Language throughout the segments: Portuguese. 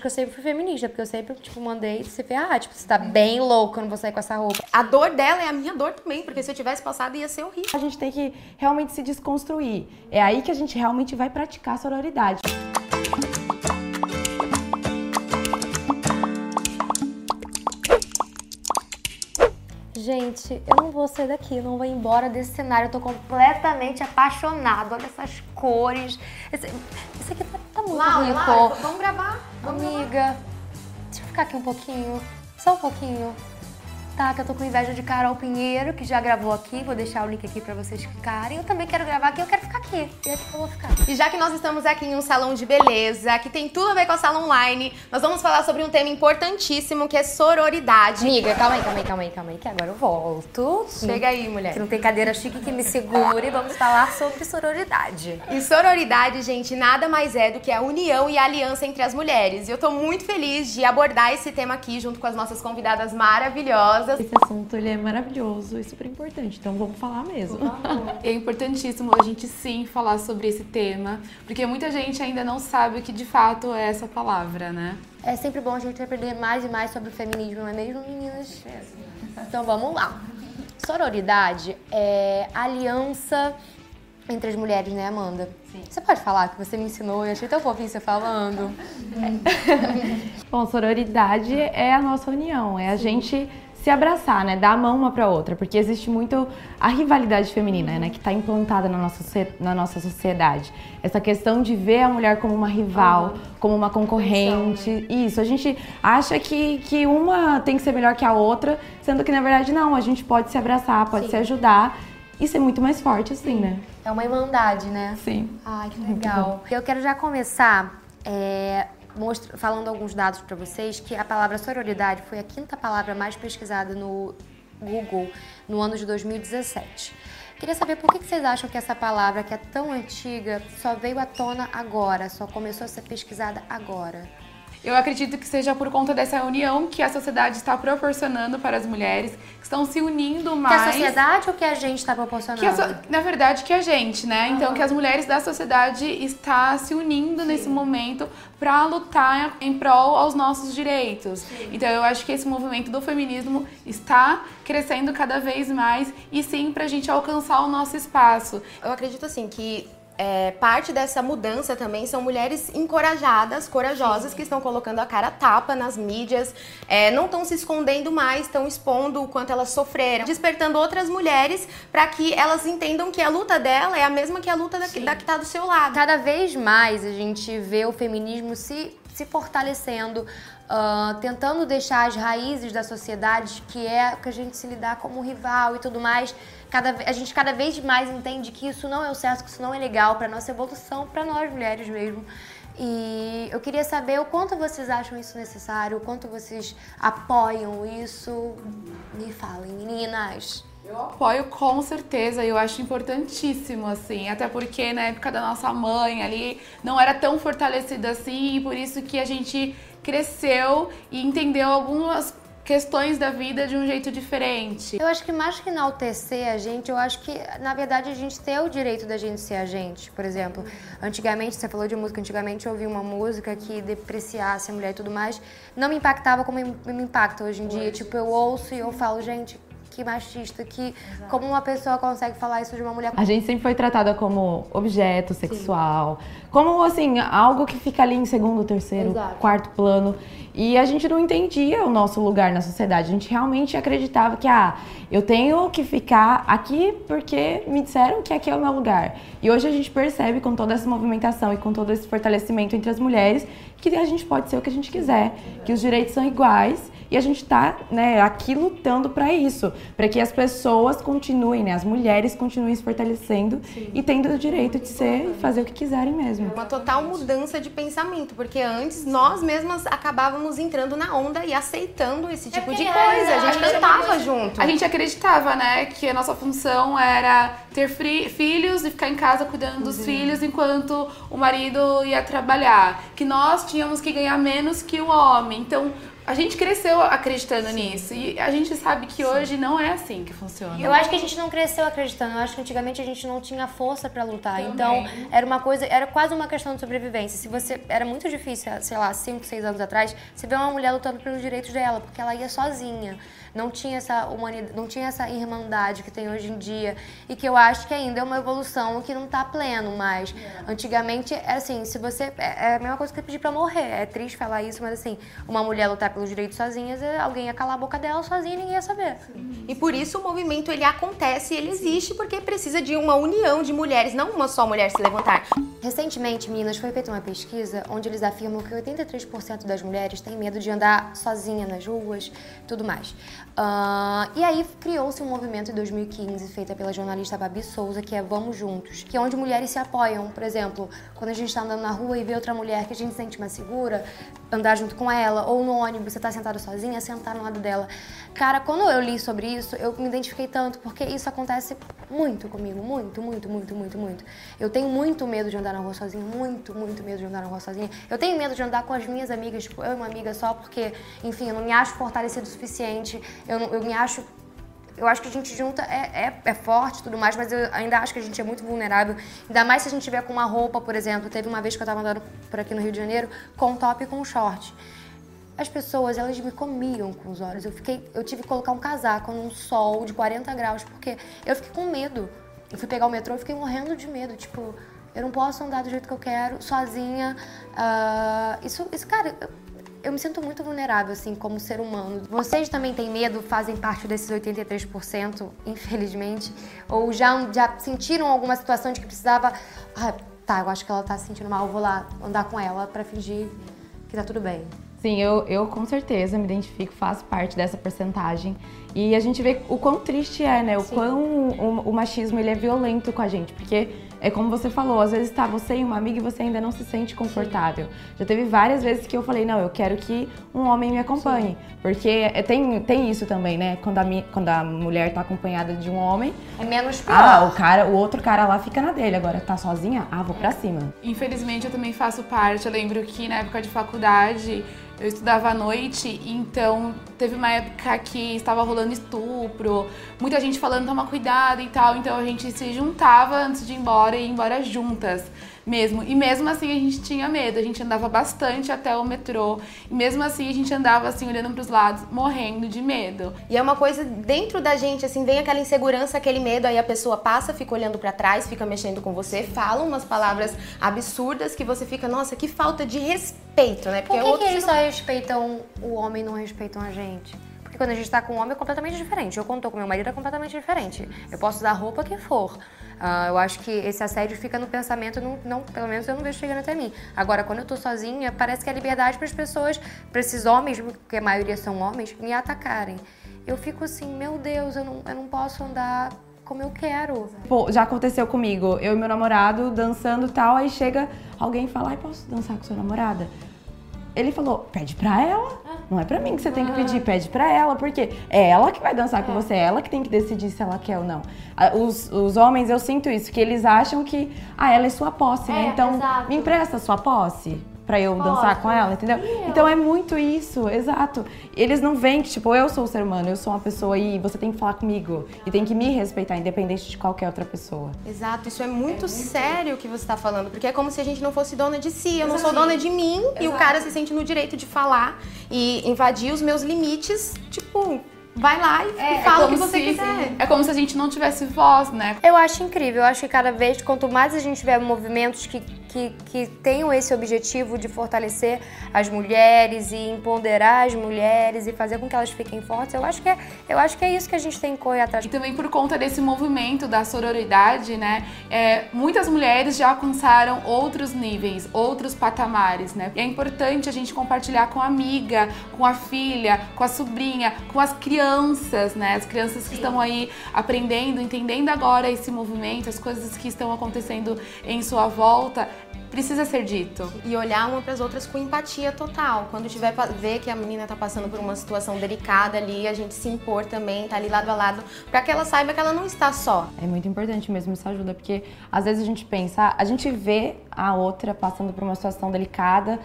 que eu sempre fui feminista, porque eu sempre, tipo, mandei você ver, ah, tipo, você tá bem louco, eu não vou sair com essa roupa. A dor dela é a minha dor também, porque se eu tivesse passado ia ser horrível. A gente tem que realmente se desconstruir. É aí que a gente realmente vai praticar a sororidade. Gente, eu não vou sair daqui, não vou embora desse cenário. Eu tô completamente apaixonado. Olha essas cores. Esse, esse aqui tá muito Laura, rico. Laura, vamos gravar? Vamos gravar. Amiga, deixa eu ficar aqui um pouquinho. Só um pouquinho. Tá, que eu tô com inveja de Carol Pinheiro, que já gravou aqui. Vou deixar o link aqui pra vocês ficarem. Eu também quero gravar aqui, eu quero ficar aqui. E aqui eu vou ficar. E já que nós estamos aqui em um salão de beleza, que tem tudo a ver com a sala online, nós vamos falar sobre um tema importantíssimo, que é sororidade. Amiga, calma aí, calma aí, calma aí, calma aí, que agora eu volto. Chega aí, mulher. Que não tem cadeira chique que me segure. Vamos falar sobre sororidade. E sororidade, gente, nada mais é do que a união e a aliança entre as mulheres. E eu tô muito feliz de abordar esse tema aqui junto com as nossas convidadas maravilhosas. Esse assunto ele é maravilhoso e super importante, então vamos falar mesmo. É importantíssimo a gente sim falar sobre esse tema, porque muita gente ainda não sabe o que de fato é essa palavra, né? É sempre bom a gente aprender mais e mais sobre o feminismo, não é mesmo, meninas? Então vamos lá. Sororidade é aliança entre as mulheres, né, Amanda? Sim. Você pode falar que você me ensinou, eu achei tão fofinho você falando. Bom, sororidade é a nossa união, é a gente se abraçar, né? Dar a mão uma para outra, porque existe muito a rivalidade feminina, né? Que está implantada na nossa, na nossa sociedade. Essa questão de ver a mulher como uma rival, uhum. como uma concorrente. Né? Isso, a gente acha que, que uma tem que ser melhor que a outra, sendo que na verdade não, a gente pode se abraçar, pode Sim. se ajudar e ser muito mais forte assim, né? É uma irmandade, né? Sim. Ai, que legal. Eu quero já começar é, mostra, falando alguns dados para vocês, que a palavra sororidade foi a quinta palavra mais pesquisada no Google no ano de 2017. Queria saber por que vocês acham que essa palavra, que é tão antiga, só veio à tona agora, só começou a ser pesquisada agora? Eu acredito que seja por conta dessa união que a sociedade está proporcionando para as mulheres, que estão se unindo mais. Que a sociedade ou que a gente está proporcionando? So... Na verdade, que a gente, né? Então, que as mulheres da sociedade está se unindo Sim. nesse momento para lutar em prol aos nossos direitos. Sim. Então, eu acho que esse movimento do feminismo está crescendo cada vez mais e sim para a gente alcançar o nosso espaço. Eu acredito assim que é, parte dessa mudança também são mulheres encorajadas, corajosas, Sim. que estão colocando a cara tapa nas mídias, é, não estão se escondendo mais, estão expondo o quanto elas sofreram, despertando outras mulheres para que elas entendam que a luta dela é a mesma que a luta da, da que está do seu lado. Cada vez mais a gente vê o feminismo se, se fortalecendo, uh, tentando deixar as raízes da sociedade, que é que a gente se lidar como rival e tudo mais cada, a gente cada vez mais entende que isso não é o certo, que isso não é legal para nossa evolução, para nós mulheres mesmo. E eu queria saber o quanto vocês acham isso necessário, o quanto vocês apoiam isso. Me falem, meninas. Eu apoio com certeza, eu acho importantíssimo, assim, até porque na época da nossa mãe ali não era tão fortalecida assim, e por isso que a gente cresceu e entendeu algumas questões da vida de um jeito diferente. Eu acho que mais que enaltecer a gente, eu acho que, na verdade, a gente tem o direito da gente ser a gente. Por exemplo, antigamente, você falou de música, antigamente eu ouvi uma música que depreciasse a mulher e tudo mais, não me impactava como me impacta hoje em dia. Tipo, eu ouço e eu falo, gente, que machista, que Exato. como uma pessoa consegue falar isso de uma mulher. A gente sempre foi tratada como objeto sexual, Sim. como assim, algo que fica ali em segundo, terceiro, Exato. quarto plano. E a gente não entendia o nosso lugar na sociedade. A gente realmente acreditava que, ah, eu tenho que ficar aqui porque me disseram que aqui é o meu lugar. E hoje a gente percebe com toda essa movimentação e com todo esse fortalecimento entre as mulheres que a gente pode ser o que a gente quiser, que os direitos são iguais e a gente está né, aqui lutando para isso, para que as pessoas continuem, né, as mulheres continuem se fortalecendo Sim. e tendo o direito de ser e fazer o que quiserem mesmo. Uma total mudança de pensamento, porque antes nós mesmas acabávamos entrando na onda e aceitando esse tipo é de coisa. É, a gente cantava junto. A gente acreditava, né, que a nossa função era ter filhos e ficar em casa cuidando dos uhum. filhos enquanto o marido ia trabalhar, que nós tínhamos que ganhar menos que o homem. Então, A gente cresceu acreditando Sim. nisso e a gente sabe que Sim. hoje não é assim que funciona. Eu acho que a gente não cresceu acreditando. Eu acho que antigamente a gente não tinha força para lutar. Também. Então, era uma coisa, era quase uma questão de sobrevivência. Se você era muito difícil, sei lá, 5, 6 anos atrás, você vê uma mulher lutando pelos direitos dela, porque ela ia sozinha não tinha essa humanidade, não tinha essa irmandade que tem hoje em dia e que eu acho que ainda é uma evolução que não está pleno, mas é. antigamente é assim, se você é, é a mesma coisa que pedir para morrer. É triste falar isso, mas assim, uma mulher lutar pelos direitos sozinhas, é, alguém ia calar a boca dela sozinha e ninguém ia saber. Sim. E por isso o movimento ele acontece, ele existe porque precisa de uma união de mulheres, não uma só mulher se levantar. Recentemente, Minas, foi feita uma pesquisa onde eles afirmam que 83% das mulheres têm medo de andar sozinha nas ruas, tudo mais. Uh, e aí criou-se um movimento em 2015, feito pela jornalista Babi Souza, que é Vamos Juntos, que é onde mulheres se apoiam. Por exemplo, quando a gente está andando na rua e vê outra mulher que a gente se sente mais segura, andar junto com ela, ou no ônibus, você está sentado sozinha, sentar no lado dela. Cara, quando eu li sobre isso, eu me identifiquei tanto, porque isso acontece muito comigo, muito, muito, muito, muito, muito. Eu tenho muito medo de andar na rua sozinha, muito, muito medo de andar na rua sozinha. Eu tenho medo de andar com as minhas amigas, tipo, eu e uma amiga só, porque, enfim, eu não me acho fortalecida o suficiente eu, eu me acho eu acho que a gente junta é, é, é forte tudo mais, mas eu ainda acho que a gente é muito vulnerável. Ainda mais se a gente tiver com uma roupa, por exemplo. Teve uma vez que eu estava andando por aqui no Rio de Janeiro com top e com short. As pessoas, elas me comiam com os olhos. Eu, fiquei, eu tive que colocar um casaco num sol de 40 graus, porque eu fiquei com medo. Eu fui pegar o metrô e fiquei morrendo de medo. Tipo, eu não posso andar do jeito que eu quero, sozinha. Uh, isso, isso, cara, eu me sinto muito vulnerável, assim, como ser humano. Vocês também têm medo, fazem parte desses 83%, infelizmente? Ou já, já sentiram alguma situação de que precisava. Ah, tá, eu acho que ela tá se sentindo mal, eu vou lá andar com ela para fingir que tá tudo bem. Sim, eu, eu com certeza me identifico, faço parte dessa porcentagem. E a gente vê o quão triste é, né? O Sim. quão o, o, machismo ele é violento com a gente. Porque é como você falou, às vezes tá você e uma amiga e você ainda não se sente confortável. Sim. Já teve várias vezes que eu falei, não, eu quero que um homem me acompanhe. Sim. Porque é, tem, tem isso também, né? Quando a, quando a mulher tá acompanhada de um homem. É menos pior. Ah, o cara, o outro cara lá fica na dele. Agora tá sozinha? Ah, vou pra cima. Infelizmente eu também faço parte. Eu lembro que na época de faculdade eu estudava à noite, então teve uma época que estava rolando estupro, muita gente falando toma cuidado e tal, então a gente se juntava antes de ir embora e ir embora juntas mesmo. E mesmo assim a gente tinha medo, a gente andava bastante até o metrô. E mesmo assim a gente andava assim olhando para os lados, morrendo de medo. E é uma coisa dentro da gente, assim, vem aquela insegurança, aquele medo, aí a pessoa passa, fica olhando para trás, fica mexendo com você, fala umas palavras absurdas que você fica, nossa, que falta de respeito, né? Porque Por que, que eles não... só respeitam o homem e não respeitam a gente? Porque quando a gente tá com um homem é completamente diferente. Eu quando tô com meu marido é completamente diferente. Eu posso usar a roupa que for. Uh, eu acho que esse assédio fica no pensamento, não, não, pelo menos eu não vejo chegando até mim. Agora, quando eu tô sozinha, parece que é liberdade para as pessoas, para esses homens, porque a maioria são homens, me atacarem. Eu fico assim, meu Deus, eu não, eu não posso andar como eu quero. Pô, já aconteceu comigo, eu e meu namorado dançando tal, aí chega alguém e fala, ai, posso dançar com sua namorada? Ele falou, pede pra ela. Não é pra mim que você tem que pedir, pede pra ela, porque é ela que vai dançar com é. você, é ela que tem que decidir se ela quer ou não. Os, os homens, eu sinto isso, que eles acham que, ah, ela é sua posse, né? É, então exato. me empresta sua posse para eu dançar com ela, entendeu? Então é muito isso, exato. Eles não veem que, tipo, eu sou o ser humano, eu sou uma pessoa e você tem que falar comigo e tem que me respeitar, independente de qualquer outra pessoa. Exato, isso é muito, é muito sério o que você está falando, porque é como se a gente não fosse dona de si, eu Exato. não sou dona de mim Exato. e o cara se sente no direito de falar e invadir os meus limites, tipo, vai lá e, é, fala é o que você se, quiser. É como se a gente não tivesse voz, né? Eu acho incrível. Eu acho que cada vez, quanto mais a gente tiver movimentos que que, que tenham esse objetivo de fortalecer as mulheres e empoderar as mulheres e fazer com que elas fiquem fortes, eu acho que é, eu acho que é isso que a gente tem que correr atrás. E também por conta desse movimento da sororidade, né? É, muitas mulheres já alcançaram outros níveis, outros patamares, né? E é importante a gente compartilhar com a amiga, com a filha, com a sobrinha, com as crianças, né? As crianças que Sim. estão aí aprendendo, entendendo agora esse movimento, as coisas que estão acontecendo em sua volta precisa ser dito. E olhar uma para as outras com empatia total. Quando tiver ver que a menina tá passando por uma situação delicada ali, a gente se impor também, tá ali lado a lado, para que ela saiba que ela não está só. É muito importante mesmo, isso ajuda, porque às vezes a gente pensa, a gente vê a outra passando por uma situação delicada,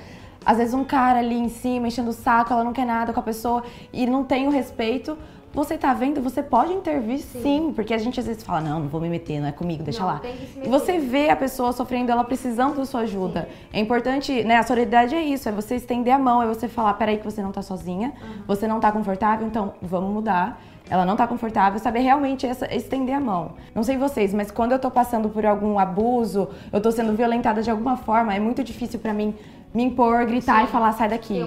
às vezes um cara ali em cima enchendo o saco, ela não quer nada com a pessoa e não tem o respeito, você tá vendo, você pode intervir sim. sim. porque a gente às vezes fala, não, não vou me meter, não é comigo, deixa não, lá. E você vê a pessoa sofrendo, ela precisando da sua ajuda. Sim. É importante, né, a solidariedade é isso, é você estender a mão, é você falar, peraí que você não tá sozinha, uhum. você não tá confortável, então vamos mudar. Ela não tá confortável, saber realmente essa, estender a mão. Não sei vocês, mas quando eu tô passando por algum abuso, eu tô sendo violentada de alguma forma, é muito difícil para mim me impor, gritar Sim. e falar, sai daqui.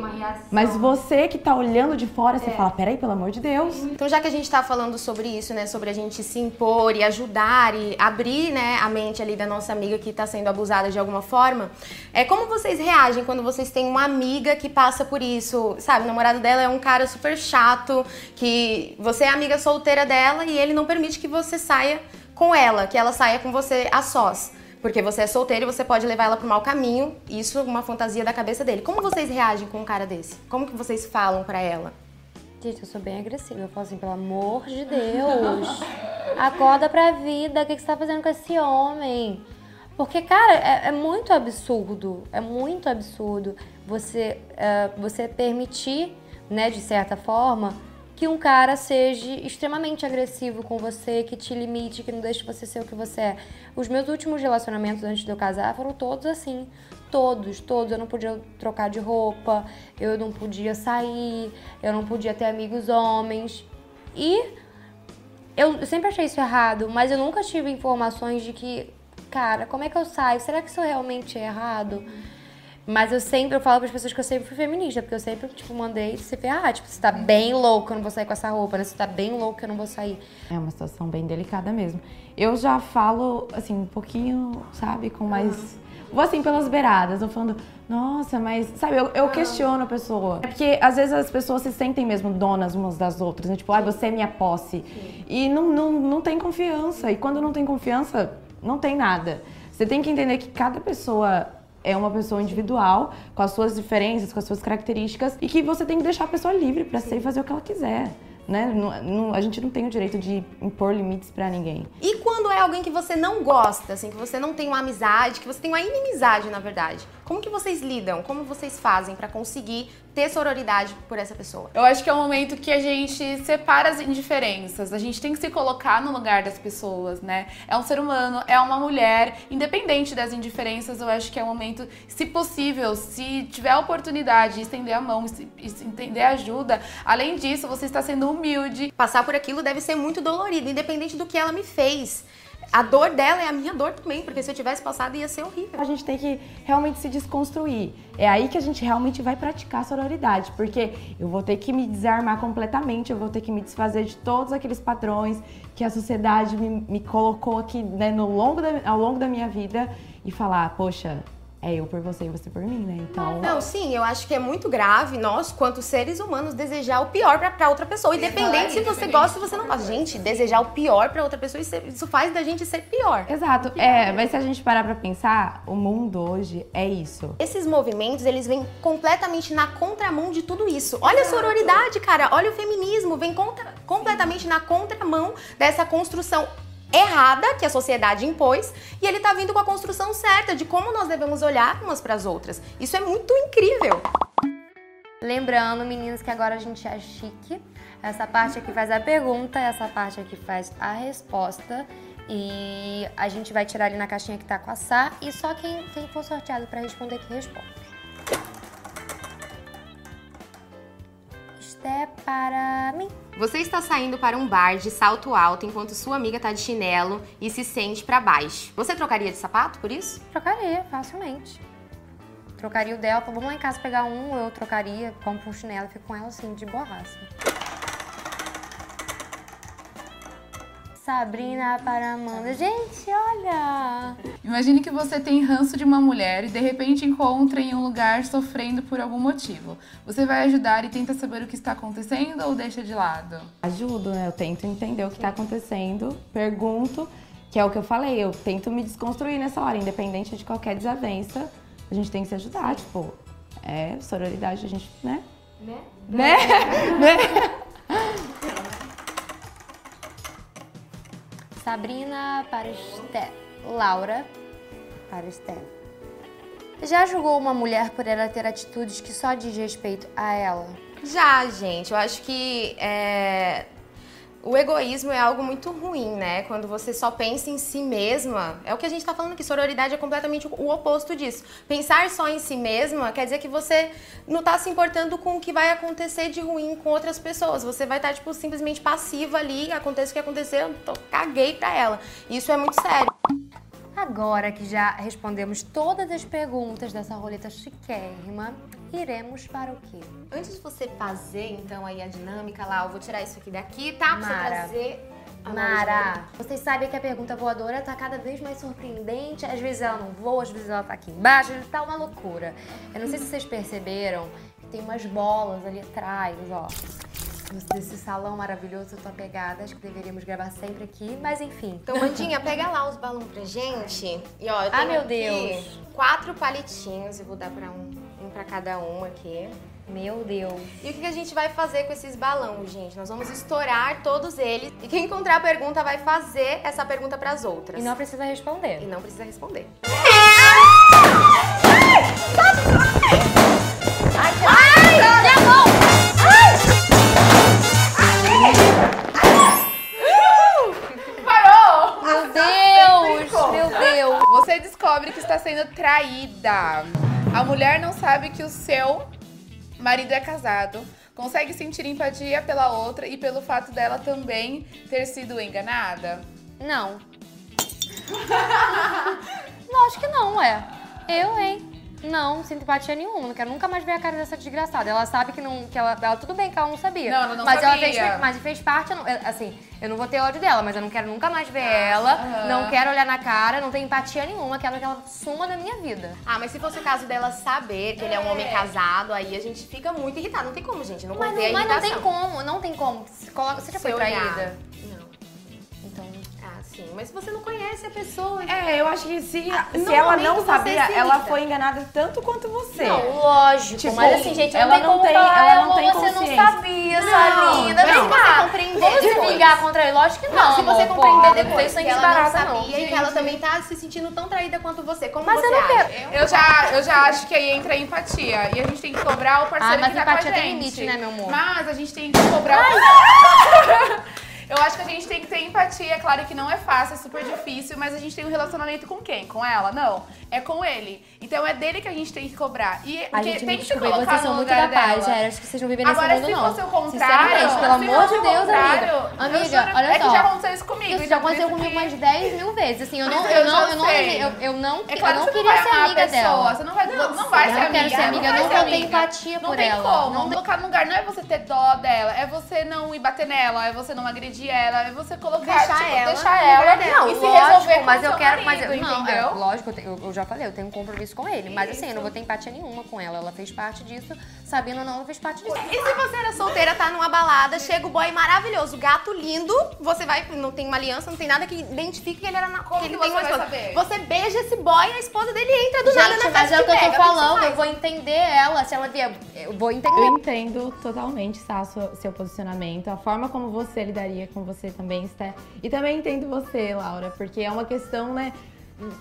Mas você que tá olhando de fora, você é. fala, peraí, pelo amor de Deus. Então, já que a gente tá falando sobre isso, né, sobre a gente se impor e ajudar e abrir, né, a mente ali da nossa amiga que tá sendo abusada de alguma forma, é como vocês reagem quando vocês têm uma amiga que passa por isso? Sabe, o namorado dela é um cara super chato, que você é amiga solteira dela e ele não permite que você saia com ela, que ela saia com você a sós. Porque você é solteiro e você pode levar ela pro mau caminho. Isso é uma fantasia da cabeça dele. Como vocês reagem com um cara desse? Como que vocês falam para ela? Gente, eu sou bem agressiva. Eu falo assim, pelo amor de Deus, acorda pra vida. O que, você tá fazendo com esse homem? Porque, cara, é, é muito absurdo. É muito absurdo você, uh, você permitir, né, de certa forma, que um cara seja extremamente agressivo com você, que te limite, que não deixe você ser o que você é. Os meus últimos relacionamentos antes de eu casar foram todos assim. Todos, todos. Eu não podia trocar de roupa, eu não podia sair, eu não podia ter amigos homens. E eu sempre achei isso errado, mas eu nunca tive informações de que, cara, como é que eu saio? Será que isso realmente é errado? Mas eu sempre, eu falo para as pessoas que eu sempre fui feminista, porque eu sempre, tipo, mandei se ferrar. Tipo, você tá bem louco, eu não vou sair com essa roupa, né? Você tá bem louco, eu não vou sair. É uma situação bem delicada mesmo. Eu já falo, assim, um pouquinho, sabe, com mais. Vou assim pelas beiradas, vou falando, nossa, mas, sabe, eu, eu questiono a pessoa. É porque às vezes as pessoas se sentem mesmo donas umas das outras, né? Tipo, ah, você é minha posse. Sim. E não, não, não tem confiança. E quando não tem confiança, não tem nada. Você tem que entender que cada pessoa é uma pessoa individual, com as suas diferenças, com as suas características, e que você tem que deixar a pessoa livre para ser e fazer o que ela quiser. Né? Não, não, a gente não tem o direito de impor limites para ninguém. E quando é alguém que você não gosta, assim, que você não tem uma amizade, que você tem uma inimizade, na verdade? Como que vocês lidam? Como vocês fazem para conseguir ter sororidade por essa pessoa? Eu acho que é o momento que a gente separa as indiferenças. A gente tem que se colocar no lugar das pessoas, né? É um ser humano, é uma mulher, independente das indiferenças, eu acho que é o momento, se possível, se tiver a oportunidade de estender a mão e entender ajuda, além disso, você está sendo humilde. Passar por aquilo deve ser muito dolorido, independente do que ela me fez a dor dela é a minha dor também, porque se eu tivesse passado ia ser horrível. A gente tem que realmente se desconstruir. É aí que a gente realmente vai praticar a sororidade, porque eu vou ter que me desarmar completamente, eu vou ter que me desfazer de todos aqueles padrões que a sociedade me, me colocou aqui né, no longo da, ao longo da minha vida e falar, poxa, é eu por você e você por mim, né? Então. Não, sim, eu acho que é muito grave nós, quanto seres humanos, desejar o pior pra, pra outra pessoa. Independente se você gosta ou você não gosta. Gente, desejar o pior pra outra pessoa, isso faz da gente ser pior. Exato. É, mas se a gente parar pra pensar, o mundo hoje é isso. Esses movimentos, eles vêm completamente na contramão de tudo isso. Olha a sororidade, cara. Olha o feminismo. Vem contra, completamente na contramão dessa construção errada que a sociedade impôs e ele tá vindo com a construção certa de como nós devemos olhar umas para as outras. Isso é muito incrível. Lembrando, meninas, que agora a gente é chique. Essa parte aqui faz a pergunta, essa parte aqui faz a resposta. E a gente vai tirar ali na caixinha que tá com a Sá e só quem, quem for sorteado para responder que responde. Isto é para mim. Você está saindo para um bar de salto alto enquanto sua amiga está de chinelo e se sente para baixo. Você trocaria de sapato por isso? Trocaria, facilmente. Trocaria o dela, vamos lá em casa pegar um, eu trocaria, compro um chinelo e fico com ela assim, de borraça. Sabrina para Amanda. Gente, olha! Imagine que você tem ranço de uma mulher e de repente encontra em um lugar sofrendo por algum motivo. Você vai ajudar e tenta saber o que está acontecendo ou deixa de lado? Ajudo, né? Eu tento entender o que está acontecendo, pergunto, que é o que eu falei, eu tento me desconstruir nessa hora, independente de qualquer desavença, a gente tem que se ajudar, tipo, é sororidade, a gente, né? Né? Né? né? Sabrina para Esté. Laura para Esté. Já julgou uma mulher por ela ter atitudes que só diz respeito a ela? Já, gente. Eu acho que é, o egoísmo é algo muito ruim, né? Quando você só pensa em si mesma, é o que a gente tá falando aqui, sororidade é completamente o oposto disso. Pensar só em si mesma quer dizer que você não tá se importando com o que vai acontecer de ruim com outras pessoas. Você vai estar, tá, tipo, simplesmente passiva ali, aconteça o que acontecer, eu tô, caguei pra ela. Isso é muito sério. Agora que já respondemos todas as perguntas dessa roleta chiquérrima, iremos para o quê? Antes de você fazer, então, aí a dinâmica lá, eu vou tirar isso aqui daqui, tá? Pra Mara. você trazer Mara, vocês sabem que a pergunta voadora tá cada vez mais surpreendente. Às vezes ela não voa, às vezes ela tá aqui embaixo, tá uma loucura. Eu não sei se vocês perceberam que tem umas bolas ali atrás, ó desse salão maravilhoso, eu tô apegada. Acho que deveríamos gravar sempre aqui, mas enfim. Então, Mandinha, pega lá os balões pra gente. E ó, eu tenho ah, meu Deus. quatro palitinhos. Eu vou dar pra um, um pra cada um aqui. Meu Deus. E o que a gente vai fazer com esses balões, gente? Nós vamos estourar todos eles. E quem encontrar a pergunta vai fazer essa pergunta para as outras. E não precisa responder. E não precisa responder. Ai, sendo traída. A mulher não sabe que o seu marido é casado, consegue sentir empatia pela outra e pelo fato dela também ter sido enganada? Não. não, acho que não, é. Eu, hein? Não, sem empatia nenhuma. Não quero nunca mais ver a cara dessa desgraçada. Ela sabe que não. Que ela, ela tudo bem que ela não sabia. Não, ela não mas sabia. Ela fez, mas fez parte, assim, eu não vou ter ódio dela, mas eu não quero nunca mais ver ela. Uhum. Não quero olhar na cara, não tenho empatia nenhuma. Quero que ela suma da minha vida. Ah, mas se fosse o caso dela saber que é. ele é um homem casado, aí a gente fica muito irritado. Não tem como, gente. Não mas, não, mas não tem como, não tem como. Você já foi traída? Sim, mas você não conhece a pessoa. É, eu acho que se, ah, se ela não sabia, ela foi enganada tanto quanto você. Não, lógico. Tipo, mas assim, gente, ela não tem, falar, ela não tem você não sabia, sua linda. Não, mas você compreender se vingar contra ele? Lógico que não. não se você compreender depois que ela não sabia não. e que ela também tá se sentindo tão traída quanto você, como mas você eu não? Quero. Eu já, eu já acho que aí entra a empatia. E a gente tem que cobrar o parceiro ah, que tá com a gente. mas tem limite, né, meu amor? Mas a gente tem que cobrar o... Eu acho que a gente tem que ter empatia. É claro que não é fácil, é super difícil, mas a gente tem um relacionamento com quem? Com ela? Não. É com ele. Então é dele que a gente tem que cobrar. E a gente tem que se colocar vocês são muito da paz, já. Acho que vocês não vivem nesse Agora, mundo, não. Agora, se fosse o contrário... pelo amor de Deus, amiga. Amiga, olha só. É que já aconteceu isso comigo. Isso já aconteceu comigo umas 10 mil vezes. Assim, eu não... Eu não, eu não, eu, não, é claro eu não queria ser amiga dela. Você não vai, não, vai ser amiga. Eu não quero ser amiga, eu não ter empatia por ela. Não tem como. Colocar no lugar não é você ter dó dela, é você não ir bater nela, é você não agredir ela, é você colocar deixar tipo, ela, deixar ela não, e se lógico, resolver mas eu quero, marido, mas eu, não, entendeu? É, lógico, eu, eu, já falei, eu tenho um compromisso com ele, mas assim, eu não vou ter empatia nenhuma com ela, ela fez parte disso, sabendo ou não, fez parte disso. E se você era solteira, tá numa balada, chega o boy maravilhoso, gato lindo, você vai, não tem uma aliança, não tem nada que identifique que ele era na, Como que ele que tem uma esposa. Saber? Você beija esse boy, a esposa dele entra do Gente, nada na festa mas é o que eu tô falando, eu vou entender ela, se ela vier, eu vou entender. Eu entendo totalmente, tá, seu, seu posicionamento, a forma como você lidaria com você também, Esté. E também entendo você, Laura, porque é uma questão, né?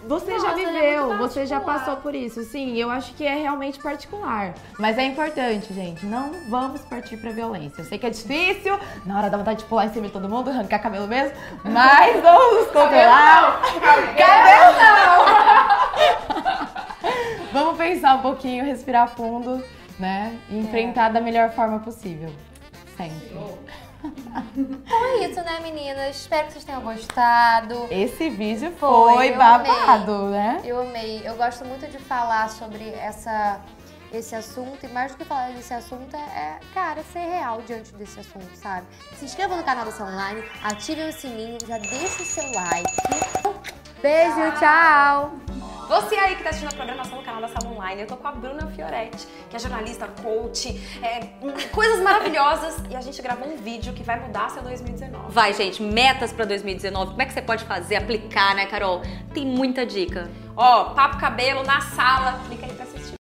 Você Nossa, já é viveu, é você já passou por isso. Sim, eu acho que é realmente particular. Mas é importante, gente. Não vamos partir pra violência. Eu sei que é difícil, na hora da vontade de pular em cima de todo mundo, arrancar cabelo mesmo, mas vamos nos controlar. Cabelo não! vamos pensar um pouquinho, respirar fundo, né? E enfrentar é. da melhor forma possível. Sempre. Então é isso, né, meninas? Espero que vocês tenham gostado. Esse vídeo foi, foi babado, amei. né? Eu amei. Eu gosto muito de falar sobre essa, esse assunto e mais do que falar desse assunto é, cara, ser real diante desse assunto, sabe? Se inscreva no canal da Sala Online, ative o sininho, já deixa o seu like. Beijo, tchau! Você aí que está assistindo a programação no canal da Sala Online, eu tô com a Bruna Fioretti, que é jornalista, coach, é, coisas maravilhosas, e a gente gravou um vídeo que vai mudar seu 2019. Vai, gente, metas para 2019, como é que você pode fazer, aplicar, né, Carol? Tem muita dica. Ó, papo cabelo na sala, clica aí